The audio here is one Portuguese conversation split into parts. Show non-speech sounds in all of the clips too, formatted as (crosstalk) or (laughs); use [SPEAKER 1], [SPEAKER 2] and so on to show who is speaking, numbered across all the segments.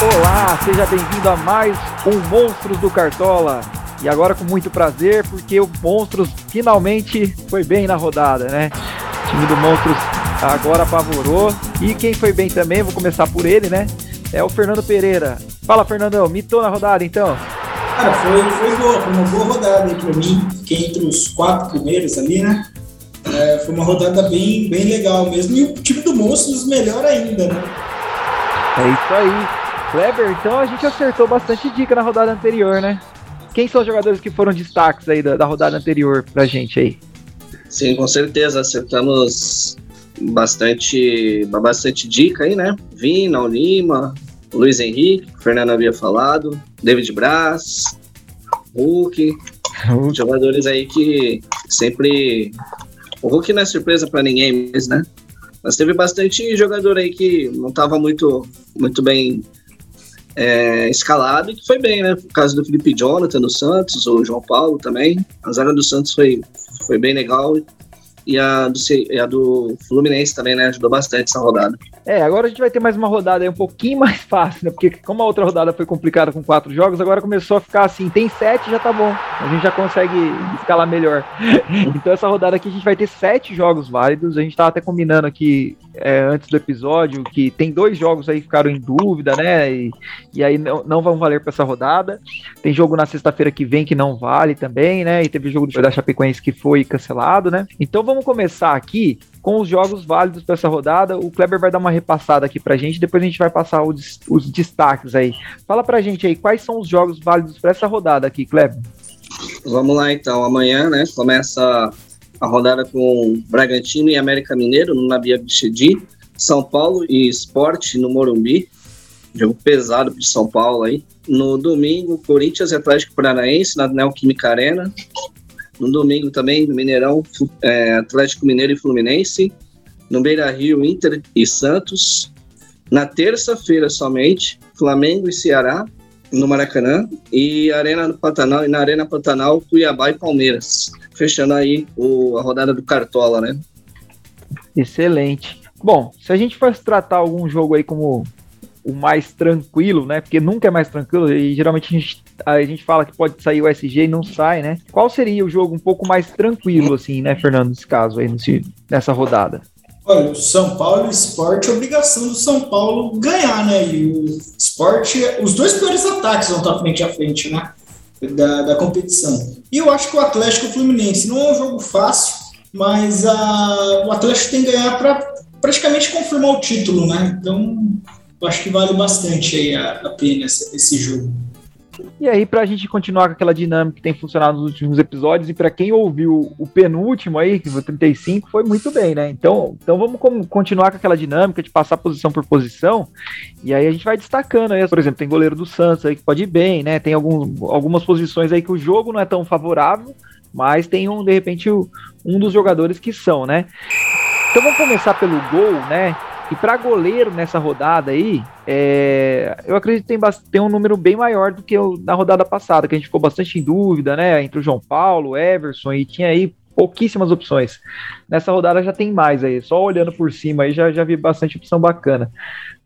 [SPEAKER 1] Olá, seja bem-vindo a mais um Monstros do Cartola. E agora com muito prazer, porque o Monstros finalmente foi bem na rodada, né? O time do Monstros agora apavorou. E quem foi bem também, vou começar por ele, né? É o Fernando Pereira. Fala, Fernandão, mitou na rodada então?
[SPEAKER 2] Cara, foi, foi boa, foi uma boa rodada aí pra mim. Fiquei entre os quatro primeiros ali, né? É, foi uma rodada bem, bem legal mesmo. E o time do Monstros melhor ainda, né?
[SPEAKER 1] É isso aí. Kleber, então a gente acertou bastante dica na rodada anterior, né? Quem são os jogadores que foram destaques aí da, da rodada anterior pra gente aí?
[SPEAKER 3] Sim, com certeza. Acertamos bastante, bastante dica aí, né? Vina, Lima, Luiz Henrique, o Fernando havia falado, David Braz, Hulk, jogadores aí que sempre. O Hulk não é surpresa para ninguém, mas, né? Mas teve bastante jogador aí que não estava muito, muito bem é, escalado e que foi bem, né? O caso do Felipe Jonathan do Santos, o João Paulo também. A zaga do Santos foi, foi bem legal e a do, e a do Fluminense também, né? Ajudou bastante essa rodada.
[SPEAKER 1] É, agora a gente vai ter mais uma rodada aí um pouquinho (laughs) mais fácil, né? Porque como a outra rodada foi complicada com quatro jogos, agora começou a ficar assim, tem sete, já tá bom. A gente já consegue escalar melhor. (laughs) então essa rodada aqui a gente vai ter sete jogos válidos. A gente tava até combinando aqui é, antes do episódio que tem dois jogos aí que ficaram em dúvida, né? E, e aí não, não vão valer para essa rodada. Tem jogo na sexta-feira que vem que não vale também, né? E teve jogo da Chapecoense que foi cancelado, né? Então vamos começar aqui com os jogos válidos para essa rodada. O Kleber vai dar uma repassada aqui pra gente, depois a gente vai passar os, os destaques aí. Fala pra gente aí, quais são os jogos válidos para essa rodada aqui, Kleber?
[SPEAKER 3] Vamos lá então, amanhã, né, começa a rodada com Bragantino e América Mineiro no Nabia Bichedi, São Paulo e Esporte no Morumbi, jogo pesado para São Paulo aí. No domingo, Corinthians e Atlético Paranaense na Neoquímica Arena. No domingo também, no Mineirão, é, Atlético Mineiro e Fluminense. No Beira Rio, Inter e Santos. Na terça-feira somente, Flamengo e Ceará no Maracanã e Arena Pantanal e na Arena Pantanal, Cuiabá e Palmeiras. Fechando aí o, a rodada do Cartola, né?
[SPEAKER 1] Excelente. Bom, se a gente fosse tratar algum jogo aí como o mais tranquilo, né? Porque nunca é mais tranquilo e geralmente a gente, a gente fala que pode sair o SG e não sai, né? Qual seria o jogo um pouco mais tranquilo, assim, né, Fernando, nesse caso aí, nesse, nessa rodada?
[SPEAKER 2] Olha, o São Paulo e o Sport, obrigação do São Paulo ganhar, né? E o Sport, os dois piores ataques vão estar frente a frente, né? Da, da competição. E eu acho que o Atlético e o Fluminense não é um jogo fácil, mas a, o Atlético tem que ganhar para praticamente confirmar o título, né? Então, eu acho que vale bastante aí a, a pena esse, jogo.
[SPEAKER 1] E aí, pra gente continuar com aquela dinâmica que tem funcionado nos últimos episódios, e para quem ouviu o penúltimo aí, que foi 35, foi muito bem, né? Então, então vamos continuar com aquela dinâmica de passar posição por posição, e aí a gente vai destacando aí, por exemplo, tem goleiro do Santos aí que pode ir bem, né? Tem algum, algumas posições aí que o jogo não é tão favorável, mas tem um, de repente, um dos jogadores que são, né? Então vamos começar pelo gol, né? E para goleiro nessa rodada aí, é, eu acredito que tem, tem, um número bem maior do que na rodada passada, que a gente ficou bastante em dúvida, né? Entre o João Paulo, Everson, e tinha aí pouquíssimas opções. Nessa rodada já tem mais aí, só olhando por cima aí já, já vi bastante opção bacana.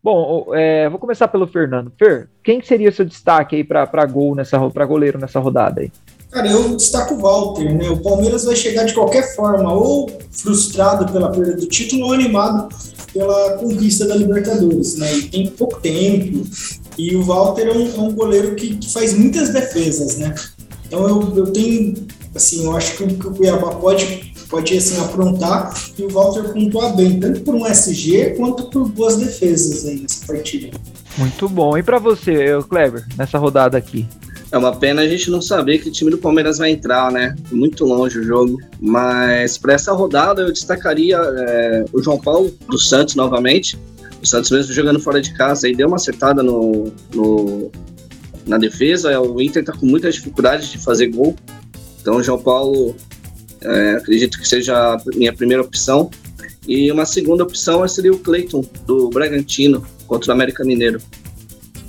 [SPEAKER 1] Bom, é, vou começar pelo Fernando. Fer, quem seria o seu destaque aí para gol nessa para goleiro nessa rodada aí?
[SPEAKER 2] Cara, eu destaco o Walter, né? O Palmeiras vai chegar de qualquer forma, ou frustrado pela perda do título, ou animado pela conquista da Libertadores, né? E tem pouco tempo. E o Walter é um, é um goleiro que, que, faz muitas defesas, né? Então eu, eu tenho, assim, eu acho que, que o Cuiabá pode, pode assim, aprontar e o Walter pontuar bem, tanto por um SG quanto por boas defesas aí nessa partida.
[SPEAKER 1] Muito bom. E para você, Kleber, nessa rodada aqui?
[SPEAKER 3] É uma pena a gente não saber que time do Palmeiras vai entrar, né? Muito longe o jogo. Mas para essa rodada eu destacaria é, o João Paulo do Santos novamente. O Santos mesmo jogando fora de casa aí deu uma acertada no, no na defesa. O Inter tá com muitas dificuldades de fazer gol. Então o João Paulo é, acredito que seja a minha primeira opção. E uma segunda opção seria o Cleiton do Bragantino contra o América Mineiro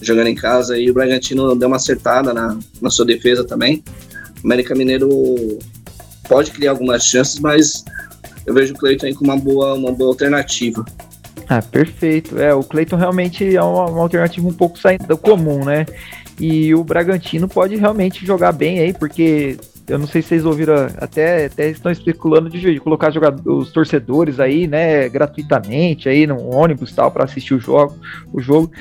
[SPEAKER 3] jogando em casa e o Bragantino deu uma acertada na, na sua defesa também. O América Mineiro pode criar algumas chances, mas eu vejo o Cleiton aí como uma boa, uma boa alternativa.
[SPEAKER 1] Ah, perfeito. É, o Cleiton realmente é uma, uma alternativa um pouco saindo do comum, né? E o Bragantino pode realmente jogar bem aí, porque eu não sei se vocês ouviram, até, até estão especulando de colocar os torcedores aí, né, gratuitamente aí no ônibus tal para assistir o jogo, o jogo.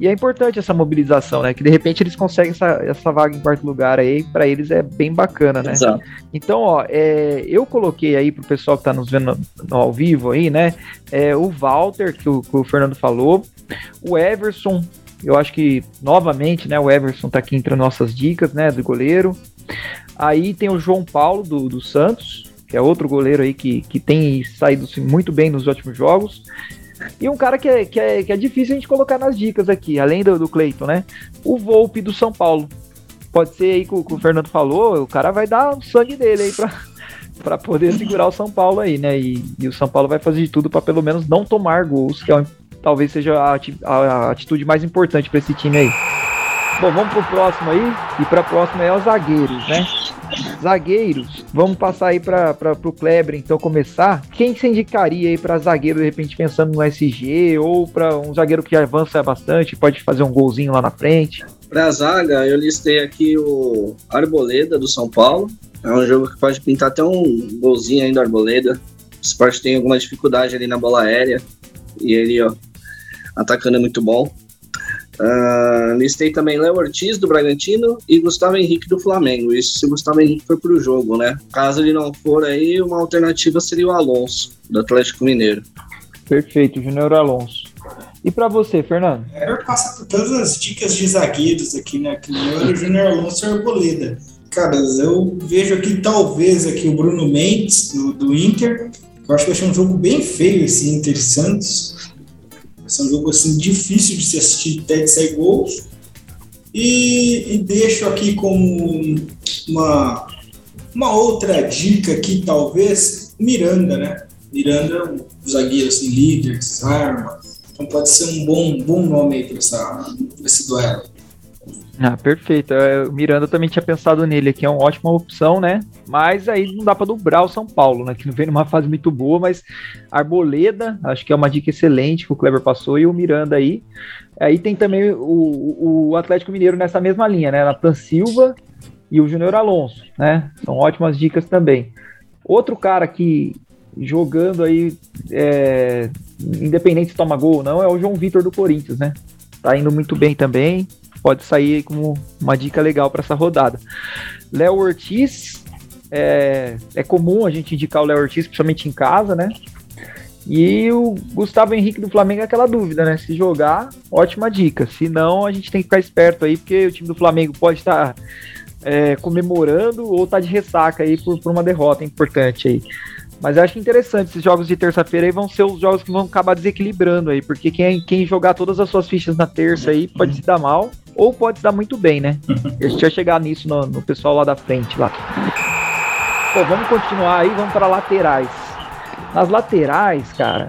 [SPEAKER 1] E é importante essa mobilização, né, que de repente eles conseguem essa, essa vaga em quarto lugar aí, para eles é bem bacana, né? Exato. Então, ó, é, eu coloquei aí pro pessoal que tá nos vendo no, ao vivo aí, né, é, o Walter que o, que o Fernando falou, o Everson, eu acho que novamente, né, o Everson tá aqui entre nossas dicas, né, do goleiro. Aí tem o João Paulo do, do Santos, que é outro goleiro aí que, que tem saído muito bem nos últimos jogos. E um cara que é, que, é, que é difícil a gente colocar nas dicas aqui, além do, do Cleiton, né? O Volpe do São Paulo. Pode ser aí que o, que o Fernando falou, o cara vai dar o sangue dele aí pra, (laughs) pra poder segurar o São Paulo aí, né? E, e o São Paulo vai fazer de tudo para pelo menos não tomar gols, que é, talvez seja a, a, a atitude mais importante para esse time aí. Bom, vamos pro próximo aí. E pra próxima é os zagueiros, né? Zagueiros, vamos passar aí para o Kleber então começar. Quem se indicaria aí para zagueiro de repente pensando no SG ou para um zagueiro que avança bastante, pode fazer um golzinho lá na frente?
[SPEAKER 3] Para zaga, eu listei aqui o Arboleda do São Paulo. É um jogo que pode pintar até um golzinho aí do Arboleda. O Sport tem alguma dificuldade ali na bola aérea e ele, ó, atacando é muito bom. Uh, listei também Léo Ortiz do Bragantino e Gustavo Henrique do Flamengo. Isso se o Gustavo Henrique for para o jogo, né? Caso ele não for aí, uma alternativa seria o Alonso, do Atlético Mineiro.
[SPEAKER 1] Perfeito, Júnior Alonso. E para você, Fernando?
[SPEAKER 2] É, passa por todas as dicas de zagueiros aqui, né? Que o Júnior Alonso e Arboleda. Cara, eu vejo aqui talvez aqui o Bruno Mendes do, do Inter. Eu acho que vai ser um jogo bem feio esse Inter Santos. Vai um jogo assim, difícil de se assistir até de sair gols. E, e deixo aqui como uma, uma outra dica aqui, talvez, Miranda, né? Miranda é um zagueiro assim, líder, arma. Então pode ser um bom, bom nome aí para esse duelo.
[SPEAKER 1] Ah, perfeito. É, o Miranda também tinha pensado nele aqui, é uma ótima opção, né? Mas aí não dá para dobrar o São Paulo, né? Que não vem numa fase muito boa, mas Arboleda, acho que é uma dica excelente que o Kleber passou, e o Miranda aí. Aí tem também o, o Atlético Mineiro nessa mesma linha, né? Natan Silva e o Júnior Alonso, né? São ótimas dicas também. Outro cara que jogando aí, é, independente se toma gol ou não, é o João Vitor do Corinthians, né? Tá indo muito bem também pode sair como uma dica legal para essa rodada. Léo Ortiz, é, é comum a gente indicar o Léo Ortiz, principalmente em casa, né? E o Gustavo Henrique do Flamengo é aquela dúvida, né? Se jogar, ótima dica. Se não, a gente tem que ficar esperto aí, porque o time do Flamengo pode estar é, comemorando ou tá de ressaca aí por, por uma derrota importante aí. Mas eu acho interessante, esses jogos de terça-feira aí vão ser os jogos que vão acabar desequilibrando aí, porque quem, quem jogar todas as suas fichas na terça aí pode se dar mal, ou pode se dar muito bem, né? A gente vai chegar nisso no, no pessoal lá da frente lá. Bom, vamos continuar aí, vamos para laterais. Nas laterais, cara,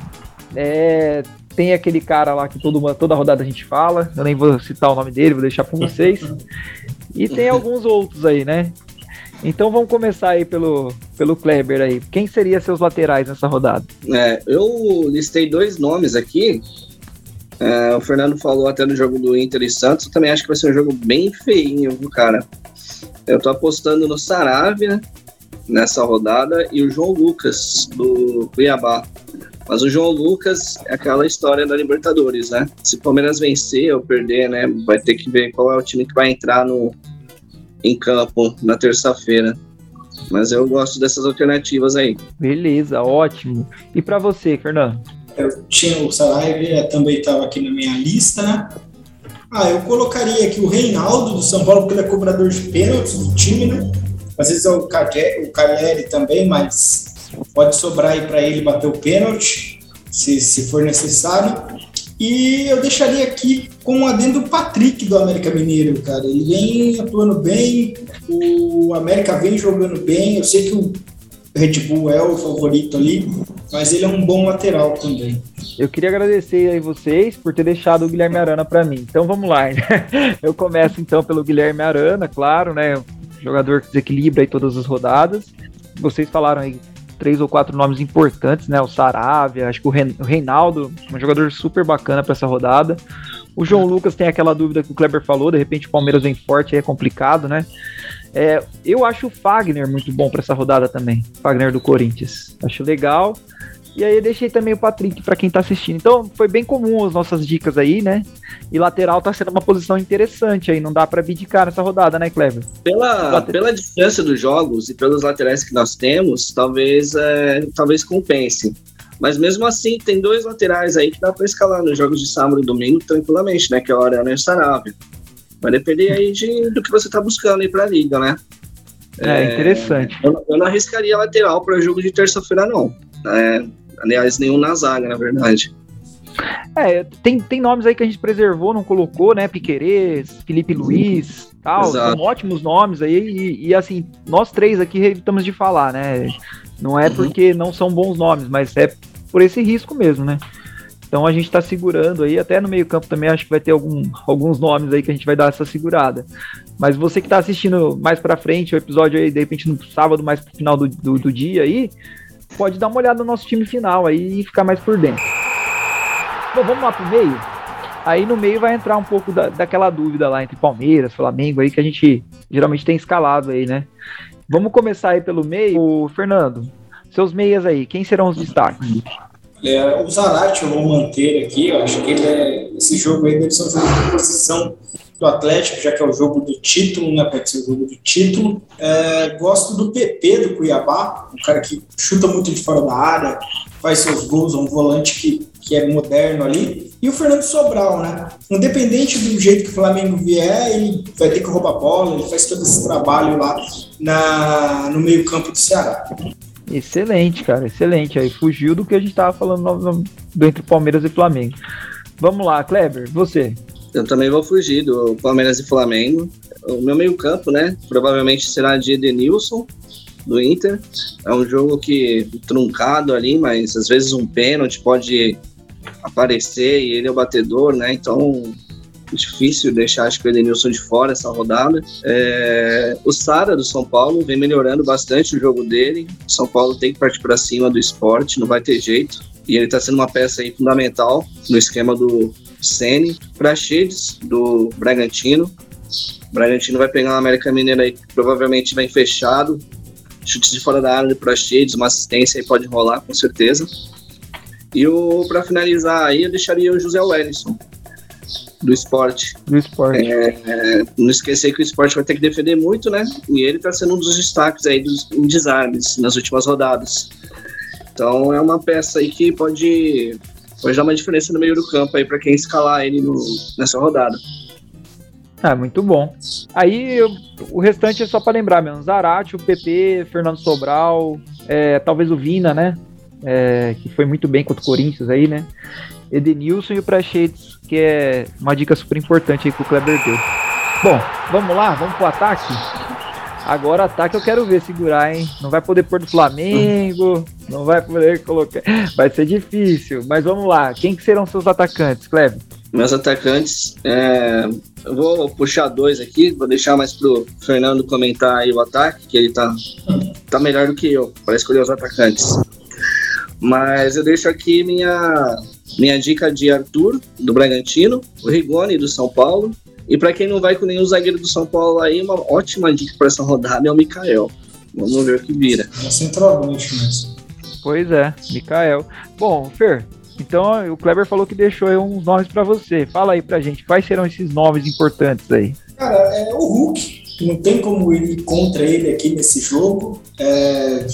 [SPEAKER 1] é, tem aquele cara lá que todo, toda rodada a gente fala, eu nem vou citar o nome dele, vou deixar para vocês. (laughs) E tem alguns outros aí, né? Então vamos começar aí pelo, pelo Kleber aí. Quem seria seus laterais nessa rodada?
[SPEAKER 3] É, eu listei dois nomes aqui. É, o Fernando falou até no jogo do Inter e Santos. Eu também acho que vai ser um jogo bem feinho, cara. Eu tô apostando no Saravia nessa rodada e o João Lucas do Cuiabá. Mas o João Lucas é aquela história da Libertadores, né? Se o Palmeiras vencer ou perder, né? Vai ter que ver qual é o time que vai entrar no, em campo na terça-feira. Mas eu gosto dessas alternativas aí.
[SPEAKER 1] Beleza, ótimo. E para você, Fernando?
[SPEAKER 2] Eu tinha o Saraiva, também estava aqui na minha lista, né? Ah, eu colocaria aqui o Reinaldo do São Paulo, porque ele é cobrador de pênaltis do time, né? Às vezes é o Cagliari também, mas pode sobrar aí para ele bater o pênalti, se, se for necessário. E eu deixaria aqui com o adendo do Patrick do América Mineiro, cara. Ele vem atuando bem, o América vem jogando bem. Eu sei que o Red Bull é o favorito ali, mas ele é um bom lateral também.
[SPEAKER 1] Eu queria agradecer aí vocês por ter deixado o Guilherme Arana para mim. Então vamos lá. (laughs) Eu começo então pelo Guilherme Arana, claro, né? Jogador que desequilibra aí todas as rodadas. Vocês falaram aí três ou quatro nomes importantes, né? O Saravia, acho que o Reinaldo, um jogador super bacana para essa rodada. O João Lucas tem aquela dúvida que o Kleber falou, de repente o Palmeiras vem forte, aí é complicado, né? É, eu acho o Fagner muito bom para essa rodada também, Fagner do Corinthians. Acho legal. E aí eu deixei também o Patrick para quem tá assistindo. Então foi bem comum as nossas dicas aí, né? E lateral tá sendo uma posição interessante aí, não dá para abdicar nessa rodada, né, Kleber?
[SPEAKER 3] Pela, pela distância dos jogos e pelos laterais que nós temos, talvez, é, talvez compense. Mas mesmo assim, tem dois laterais aí que dá para escalar nos jogos de sábado e domingo tranquilamente, né? Que é o Arana e o Sarabia. Vai depender aí de, do que você tá buscando aí pra liga, né?
[SPEAKER 1] É, é interessante.
[SPEAKER 3] Eu, eu, não arriscaria lateral para jogo de terça-feira, não. É, aliás, nenhum na zaga, na verdade.
[SPEAKER 1] É, tem, tem nomes aí que a gente preservou, não colocou, né? Piquerez, Felipe Luiz, tal. Exato. São ótimos nomes aí. E, e, assim, nós três aqui evitamos de falar, né? Não é uhum. porque não são bons nomes, mas é por esse risco mesmo, né? Então a gente está segurando aí, até no meio-campo também acho que vai ter algum, alguns nomes aí que a gente vai dar essa segurada. Mas você que está assistindo mais para frente, o episódio aí, de repente no sábado, mais pro final do, do, do dia aí, pode dar uma olhada no nosso time final aí e ficar mais por dentro. Bom, vamos lá pro meio. Aí no meio vai entrar um pouco da, daquela dúvida lá entre Palmeiras, Flamengo aí que a gente geralmente tem escalado aí, né? Vamos começar aí pelo meio. O Fernando, seus meias aí, quem serão os destaques?
[SPEAKER 2] É, o Zarate eu vou manter aqui, eu acho que ele é, esse jogo aí deve ser um de posição do Atlético, já que é o jogo do título, né? Pode ser o jogo do título. É, gosto do PP do Cuiabá, um cara que chuta muito de fora da área, faz seus gols, um volante que, que é moderno ali. E o Fernando Sobral, né? Independente do jeito que o Flamengo vier, ele vai ter que roubar bola, ele faz todo esse trabalho lá na, no meio-campo do Ceará.
[SPEAKER 1] Excelente, cara, excelente. Aí fugiu do que a gente tava falando no, no, do entre Palmeiras e Flamengo. Vamos lá, Kleber, você.
[SPEAKER 3] Eu também vou fugir do Palmeiras e Flamengo. O meu meio-campo, né? Provavelmente será de Edenilson, do Inter. É um jogo que truncado ali, mas às vezes um pênalti pode aparecer e ele é o batedor, né? Então difícil deixar acho que o Edenilson de fora essa rodada. É, o Sara do São Paulo vem melhorando bastante o jogo dele. O São Paulo tem que partir para cima do esporte, não vai ter jeito. E ele está sendo uma peça aí fundamental no esquema do Sene. Praxedes do Bragantino. O Bragantino vai pegar uma América Mineira aí que provavelmente vem fechado. Chutes de fora da área do Praxedes, uma assistência aí pode rolar com certeza. E o para finalizar aí eu deixaria o José Wellison do esporte.
[SPEAKER 1] Do esporte.
[SPEAKER 3] É, é, não esquecer que o esporte vai ter que defender muito, né? E ele está sendo um dos destaques aí dos em desarmes nas últimas rodadas. Então é uma peça aí que pode, pode dar uma diferença no meio do campo aí para quem escalar ele no, nessa rodada.
[SPEAKER 1] Ah, muito bom. Aí eu, o restante é só para lembrar mesmo: Zarate, o PP, Fernando Sobral, é, talvez o Vina, né? É, que foi muito bem contra o Corinthians aí, né? Edenilson e o Prachetes, que é uma dica super importante aí que o Kleber deu. Bom, vamos lá, vamos pro ataque. Agora ataque eu quero ver segurar, hein? Não vai poder pôr do Flamengo, não vai poder colocar. Vai ser difícil, mas vamos lá. Quem que serão seus atacantes, Kleber?
[SPEAKER 3] Meus atacantes, é... eu vou puxar dois aqui, vou deixar mais pro Fernando comentar aí o ataque, que ele tá, tá melhor do que eu para escolher os atacantes. Mas eu deixo aqui minha minha dica de Arthur, do Bragantino, o Rigoni, do São Paulo. E para quem não vai com nenhum zagueiro do São Paulo aí, uma ótima dica para essa rodada é o Mikael. Vamos ver o que vira.
[SPEAKER 2] É centroavante mesmo.
[SPEAKER 1] Pois é, Mikael. Bom, Fer, então o Kleber falou que deixou aí uns nomes para você. Fala aí pra gente, quais serão esses nomes importantes aí?
[SPEAKER 2] Cara, é o Hulk. Não tem como ir contra ele aqui nesse jogo. É,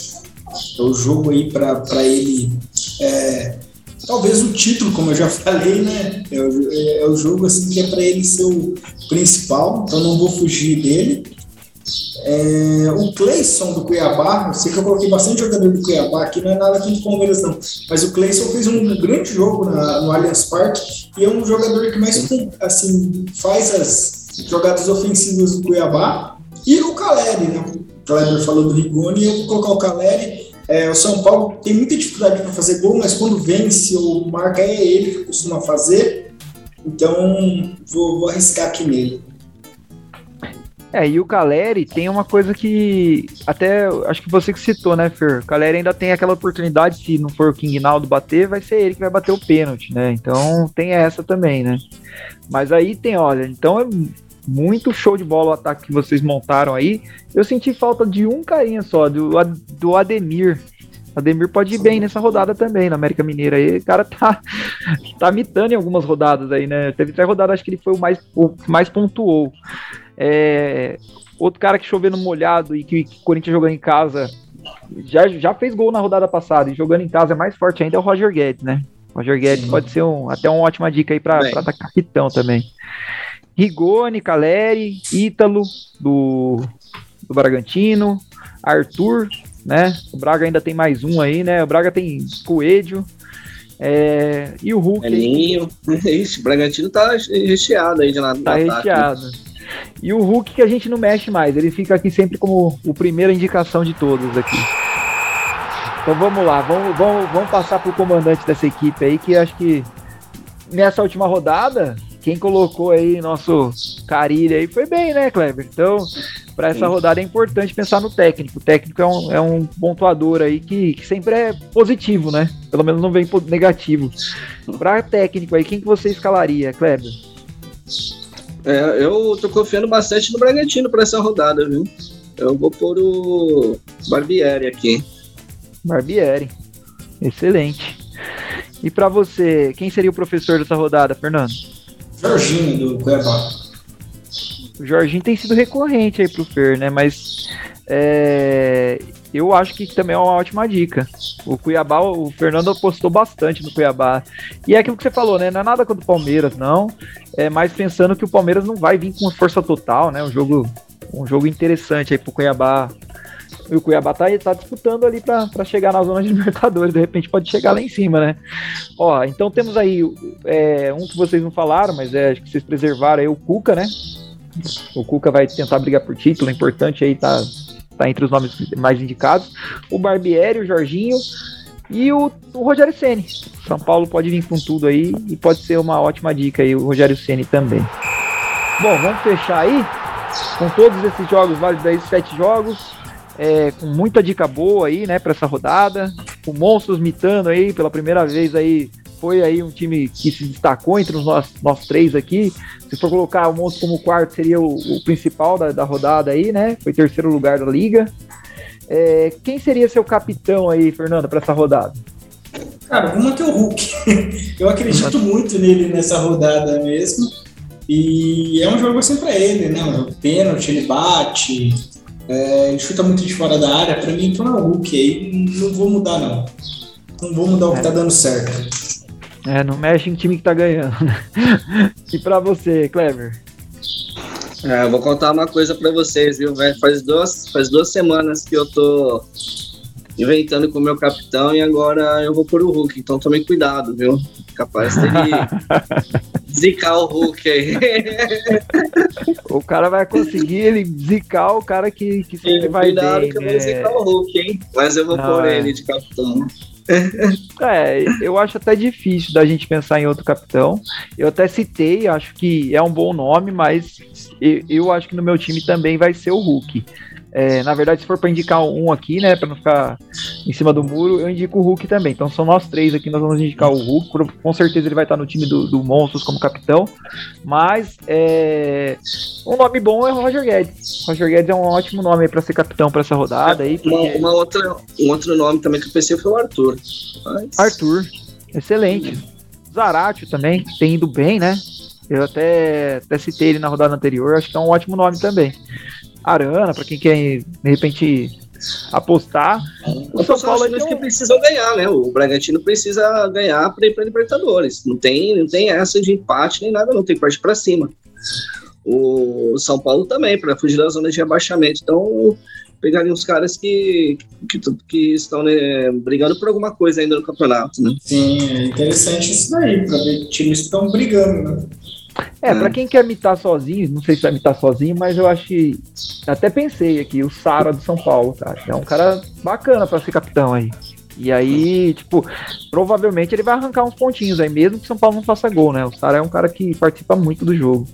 [SPEAKER 2] é o jogo aí para ele é, talvez o título, como eu já (laughs) falei, né? É o, é, é o jogo assim que é para ele ser o principal, então não vou fugir dele. É, o Cleison do Cuiabá, eu sei que eu coloquei bastante jogador do Cuiabá aqui, não é nada aqui de Palmeiras não, mas o Cleison fez um grande jogo na, no Allianz Parque e é um jogador que mais assim, faz as jogadas ofensivas do Cuiabá. E o Caleri, né? Kleber falou do Rigoni, eu vou colocar o Caleri é, o São Paulo tem muita dificuldade para fazer gol, mas quando vence ou marca é ele que costuma fazer. Então vou, vou arriscar aqui nele.
[SPEAKER 1] É, e o Caleri tem uma coisa que até acho que você que citou, né, Fer? O Caleri ainda tem aquela oportunidade, se não for o King Naldo bater, vai ser ele que vai bater o pênalti, né? Então tem essa também, né? Mas aí tem, olha, então muito show de bola o ataque que vocês montaram aí. Eu senti falta de um carinha só, do, do Ademir. Ademir pode ir bem nessa rodada também, na América Mineira aí. O cara tá, (laughs) tá mitando em algumas rodadas aí, né? Teve até rodada, acho que ele foi o mais, o que mais pontuou. É, outro cara que chovendo molhado e que, o Corinthians jogando em casa já, já fez gol na rodada passada e jogando em casa é mais forte ainda é o Roger Guedes, né? Roger Guedes Sim. pode ser um, até uma ótima dica aí para dar capitão também. Rigoni, Caleri, Ítalo, do, do Bragantino, Arthur, né? O Braga ainda tem mais um aí, né? O Braga tem Coelho. É, e o Hulk.
[SPEAKER 3] Elinho. (laughs) Ixi, o Bragantino tá recheado aí de lado.
[SPEAKER 1] Tá recheado. E o Hulk que a gente não mexe mais, ele fica aqui sempre como o primeira indicação de todos aqui. Então vamos lá, vamos, vamos, vamos passar pro comandante dessa equipe aí, que acho que nessa última rodada quem colocou aí nosso Carilho aí foi bem, né, Kleber? Então, para essa rodada é importante pensar no técnico. O técnico é um, é um pontuador aí que, que sempre é positivo, né? Pelo menos não vem negativo. Para técnico aí, quem que você escalaria, Kleber?
[SPEAKER 3] É, eu tô confiando bastante no Bragantino para essa rodada, viu? Eu vou pôr o Barbieri aqui.
[SPEAKER 1] Barbieri. Excelente. E para você, quem seria o professor dessa rodada, Fernando?
[SPEAKER 2] Jorginho do Cuiabá.
[SPEAKER 1] O Jorginho tem sido recorrente aí pro Fer, né? Mas é, eu acho que também é uma ótima dica. O Cuiabá, o Fernando apostou bastante no Cuiabá. E é aquilo que você falou, né? Não é nada contra o Palmeiras, não. É mais pensando que o Palmeiras não vai vir com força total, né? Um jogo, um jogo interessante aí pro Cuiabá e o Cuiabá tá, tá disputando ali para chegar na zona de (laughs) Libertadores. De repente pode chegar lá em cima, né? Ó, então temos aí é, um que vocês não falaram, mas é, acho que vocês preservaram aí o Cuca, né? O Cuca vai tentar brigar por título, é importante aí tá, tá entre os nomes mais indicados. O Barbieri, o Jorginho e o, o Rogério Ceni. São Paulo pode vir com tudo aí e pode ser uma ótima dica aí o Rogério Ceni também. Bom, vamos fechar aí com todos esses jogos válidos aí, sete jogos é, com muita dica boa aí, né, para essa rodada. O Monstros mitando aí pela primeira vez aí. Foi aí um time que se destacou entre os nós, nós três aqui. Se for colocar o Monstro como quarto, seria o, o principal da, da, rodada aí, né? Foi terceiro lugar da liga. É, quem seria seu capitão aí, Fernando, para essa rodada?
[SPEAKER 2] Cara, vamos manter o Hulk. (laughs) Eu acredito muito nele nessa rodada mesmo. E é um jogo assim para ele, né? Um pênalti, ele bate, é, ele chuta muito de fora da área. Pra mim, então é o Hulk aí. Não vou mudar, não. Não vou mudar o que tá dando certo.
[SPEAKER 1] É, não mexe em time que tá ganhando. (laughs) e pra você, Clever?
[SPEAKER 3] É, eu vou contar uma coisa pra vocês, viu, velho? Faz duas, faz duas semanas que eu tô inventando com o meu capitão e agora eu vou por o Hulk. Então tome cuidado, viu? Capaz dele (laughs) zicar o Hulk aí.
[SPEAKER 1] o cara vai conseguir ele zicar o cara que, que sempre vai
[SPEAKER 3] cuidado
[SPEAKER 1] bem,
[SPEAKER 3] que né? eu vou né? zicar o Hulk, hein? Mas eu vou Não, pôr é. ele de capitão.
[SPEAKER 1] É, eu acho até difícil da gente pensar em outro capitão. Eu até citei, acho que é um bom nome, mas eu, eu acho que no meu time também vai ser o Hulk. É, na verdade, se for para indicar um aqui, né, para não ficar em cima do muro, eu indico o Hulk também. Então são nós três aqui, nós vamos indicar o Hulk. Com certeza ele vai estar no time do, do Monstros como capitão. Mas é, um nome bom é o Roger Guedes. Roger Guedes é um ótimo nome para ser capitão para essa rodada. aí,
[SPEAKER 3] porque... uma, uma, outra, um outro nome também que eu pensei foi o Arthur.
[SPEAKER 1] Mas... Arthur, excelente. Zaratio também, tem ido bem, né? Eu até, até citei ele na rodada anterior, acho que é um ótimo nome também. Arana, para quem quer de repente apostar.
[SPEAKER 3] O São Paulo é que precisam ganhar, né? O Bragantino precisa ganhar para ir para Libertadores. Não tem, não tem essa de empate nem nada, não tem parte para cima. O São Paulo também para fugir da zona de rebaixamento. Então pegaria uns caras que, que, que estão né, brigando por alguma coisa ainda no campeonato, né?
[SPEAKER 2] Sim, é interessante isso daí, para ver times que estão brigando, né?
[SPEAKER 1] É, para quem quer mitar sozinho, não sei se vai mitar sozinho, mas eu acho que. Até pensei aqui, o Sara do São Paulo, cara. É um cara bacana para ser capitão aí. E aí, tipo, provavelmente ele vai arrancar uns pontinhos aí, mesmo que o São Paulo não faça gol, né? O Sara é um cara que participa muito do jogo.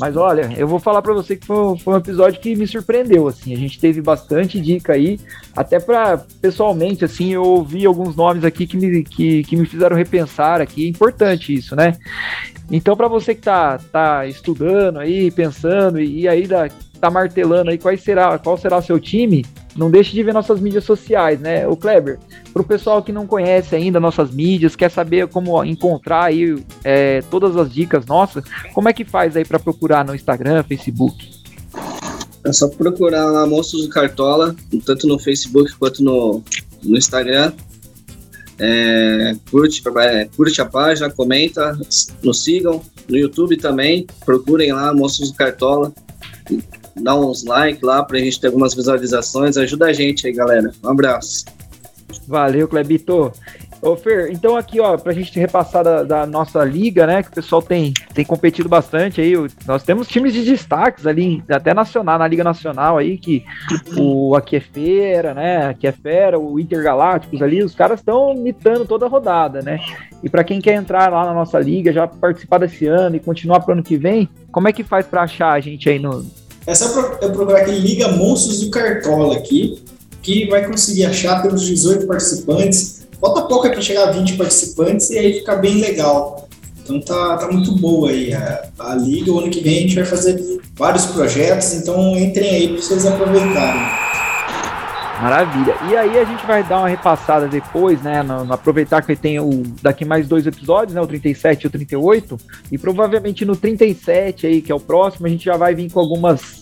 [SPEAKER 1] Mas olha, eu vou falar para você que foi, foi, um episódio que me surpreendeu, assim. A gente teve bastante dica aí, até para pessoalmente, assim, eu ouvi alguns nomes aqui que me, que, que me fizeram repensar aqui. É importante isso, né? Então, para você que tá, tá estudando aí, pensando, e, e aí da, tá martelando aí qual será, qual será o seu time, não deixe de ver nossas mídias sociais, né? O Kleber, para o pessoal que não conhece ainda nossas mídias, quer saber como encontrar aí é, todas as dicas nossas, como é que faz aí para procurar no Instagram, Facebook?
[SPEAKER 3] É só procurar lá Monstros do Cartola, tanto no Facebook quanto no, no Instagram. É, curte, é, curte a página, comenta, nos sigam. No YouTube também, procurem lá Monstros do Cartola dá uns likes lá pra gente ter algumas visualizações. Ajuda a gente aí, galera. Um abraço.
[SPEAKER 1] Valeu, Clebito. Ô, Fer, então aqui, ó, pra gente repassar da, da, nossa liga, né, que o pessoal tem, tem competido bastante aí, nós temos times de destaques ali, até nacional, na Liga Nacional aí, que o Aqui é Feira, né, Aqui é Fera, o Intergalácticos ali, os caras estão mitando toda a rodada, né, e para quem quer entrar lá na nossa liga, já participar desse ano e continuar pro ano que vem, como é que faz para achar a gente aí no,
[SPEAKER 2] é só eu procurar aqui Liga Monstros do Cartola aqui, que vai conseguir achar, temos 18 participantes. Falta pouco para chegar a 20 participantes e aí fica bem legal. Então tá, tá muito boa aí a, a liga. O ano que vem a gente vai fazer vários projetos, então entrem aí para vocês aproveitarem.
[SPEAKER 1] Maravilha. E aí a gente vai dar uma repassada depois, né? No, no, aproveitar que tem o daqui mais dois episódios, né? O 37 e o 38. E provavelmente no 37 aí, que é o próximo, a gente já vai vir com algumas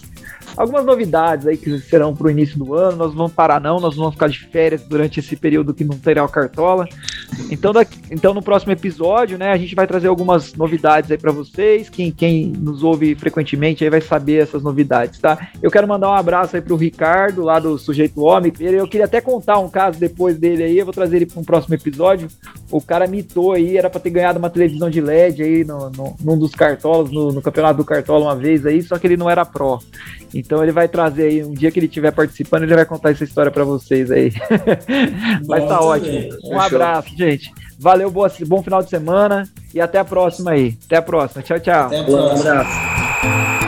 [SPEAKER 1] algumas novidades aí que serão para o início do ano. Nós vamos parar não, nós vamos ficar de férias durante esse período que não terá o Cartola. Então, daqui, então no próximo episódio, né, a gente vai trazer algumas novidades aí para vocês. Quem, quem nos ouve frequentemente aí vai saber essas novidades, tá? Eu quero mandar um abraço aí pro Ricardo, lá do Sujeito Homem. Eu queria até contar um caso depois dele aí, eu vou trazer ele para um próximo episódio. O cara mitou aí, era para ter ganhado uma televisão de LED aí no, no, num dos cartolas, no, no campeonato do Cartola uma vez aí, só que ele não era pró. Então ele vai trazer aí, um dia que ele estiver participando, ele vai contar essa história para vocês aí. (laughs) Mas tá ótimo. Um Fechou. abraço, gente. Valeu, boa, bom final de semana e até a próxima aí. Até a próxima. Tchau, tchau. Até a próxima. Um abraço.